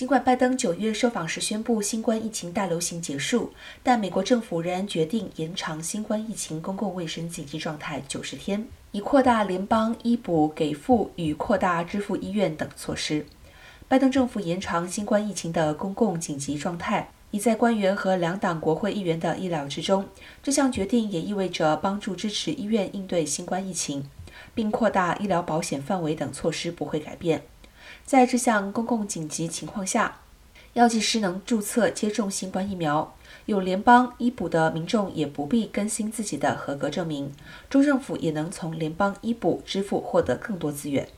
尽管拜登九月受访时宣布新冠疫情大流行结束，但美国政府仍然决定延长新冠疫情公共卫生紧急状态九十天，以扩大联邦医补给付与扩大支付医院等措施。拜登政府延长新冠疫情的公共紧急状态，已在官员和两党国会议员的意料之中。这项决定也意味着帮助支持医院应对新冠疫情，并扩大医疗保险范围等措施不会改变。在这项公共紧急情况下，药剂师能注册接种新冠疫苗。有联邦医补的民众也不必更新自己的合格证明。州政府也能从联邦医补支付获得更多资源。